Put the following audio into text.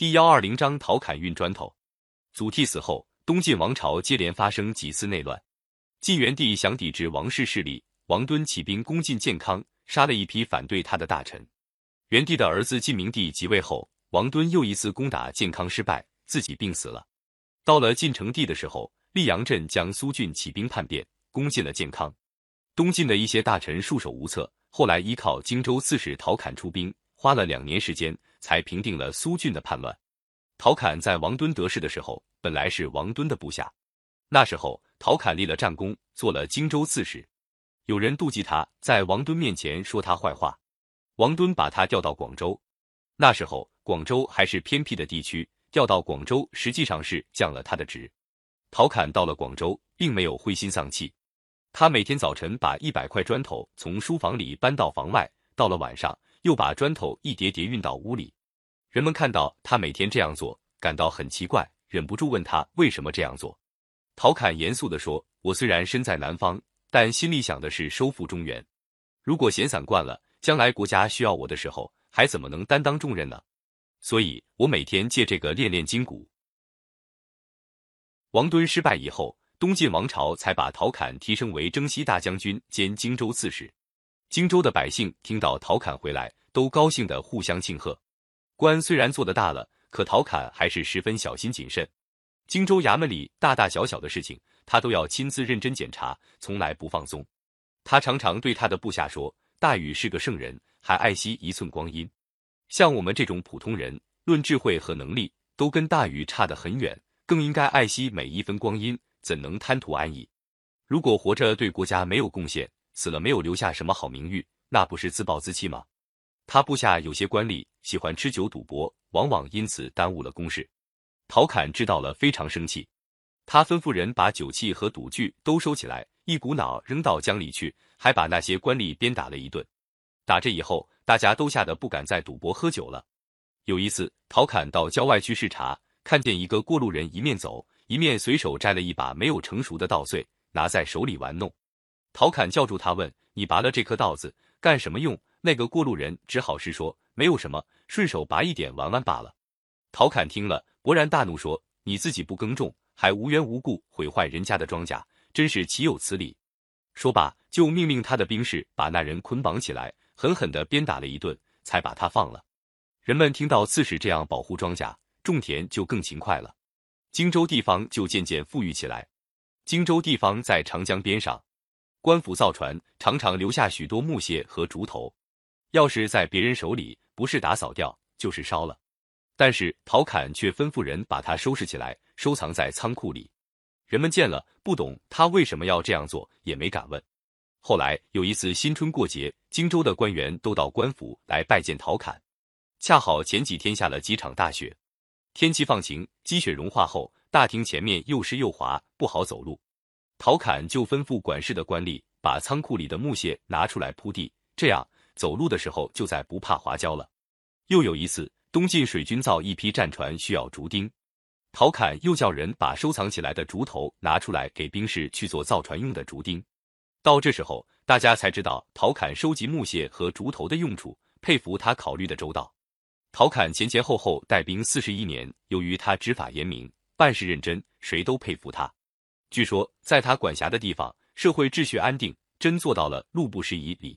第幺二零章陶侃运砖头。祖逖死后，东晋王朝接连发生几次内乱。晋元帝想抵制王室势力，王敦起兵攻进建康，杀了一批反对他的大臣。元帝的儿子晋明帝即位后，王敦又一次攻打建康失败，自己病死了。到了晋成帝的时候，溧阳镇将苏峻起兵叛变，攻进了建康。东晋的一些大臣束手无策，后来依靠荆州刺史陶侃出兵，花了两年时间才平定了苏峻的叛乱。陶侃在王敦得势的时候，本来是王敦的部下。那时候，陶侃立了战功，做了荆州刺史。有人妒忌他，在王敦面前说他坏话。王敦把他调到广州，那时候广州还是偏僻的地区，调到广州实际上是降了他的职。陶侃到了广州，并没有灰心丧气，他每天早晨把一百块砖头从书房里搬到房外，到了晚上又把砖头一叠叠运到屋里。人们看到他每天这样做，感到很奇怪，忍不住问他为什么这样做。陶侃严肃地说：“我虽然身在南方，但心里想的是收复中原。如果闲散惯了。”将来国家需要我的时候，还怎么能担当重任呢？所以我每天借这个练练筋骨。王敦失败以后，东晋王朝才把陶侃提升为征西大将军兼荆州刺史。荆州的百姓听到陶侃回来，都高兴的互相庆贺。官虽然做得大了，可陶侃还是十分小心谨慎。荆州衙门里大大小小的事情，他都要亲自认真检查，从来不放松。他常常对他的部下说。大禹是个圣人，还爱惜一寸光阴。像我们这种普通人，论智慧和能力，都跟大禹差得很远，更应该爱惜每一分光阴，怎能贪图安逸？如果活着对国家没有贡献，死了没有留下什么好名誉，那不是自暴自弃吗？他部下有些官吏喜欢吃酒赌博，往往因此耽误了公事。陶侃知道了，非常生气。他吩咐人把酒器和赌具都收起来，一股脑扔到江里去。还把那些官吏鞭打了一顿，打这以后，大家都吓得不敢再赌博喝酒了。有一次，陶侃到郊外去视察，看见一个过路人一面走一面随手摘了一把没有成熟的稻穗，拿在手里玩弄。陶侃叫住他问：“你拔了这棵稻子干什么用？”那个过路人只好是说：“没有什么，顺手拔一点玩玩罢了。”陶侃听了，勃然大怒，说：“你自己不耕种，还无缘无故毁坏人家的庄稼，真是岂有此理！”说罢，就命令他的兵士把那人捆绑起来，狠狠地鞭打了一顿，才把他放了。人们听到刺史这样保护庄稼、种田，就更勤快了。荆州地方就渐渐富裕起来。荆州地方在长江边上，官府造船常常留下许多木屑和竹头，要是在别人手里，不是打扫掉，就是烧了。但是陶侃却吩咐人把它收拾起来，收藏在仓库里。人们见了不懂他为什么要这样做，也没敢问。后来有一次新春过节，荆州的官员都到官府来拜见陶侃，恰好前几天下了几场大雪，天气放晴，积雪融化后，大厅前面又湿又滑，不好走路。陶侃就吩咐管事的官吏把仓库里的木屑拿出来铺地，这样走路的时候就再不怕滑跤了。又有一次，东晋水军造一批战船，需要竹钉。陶侃又叫人把收藏起来的竹头拿出来，给兵士去做造船用的竹钉。到这时候，大家才知道陶侃收集木屑和竹头的用处，佩服他考虑的周到。陶侃前前后后带兵四十一年，由于他执法严明，办事认真，谁都佩服他。据说，在他管辖的地方，社会秩序安定，真做到了路不拾遗里。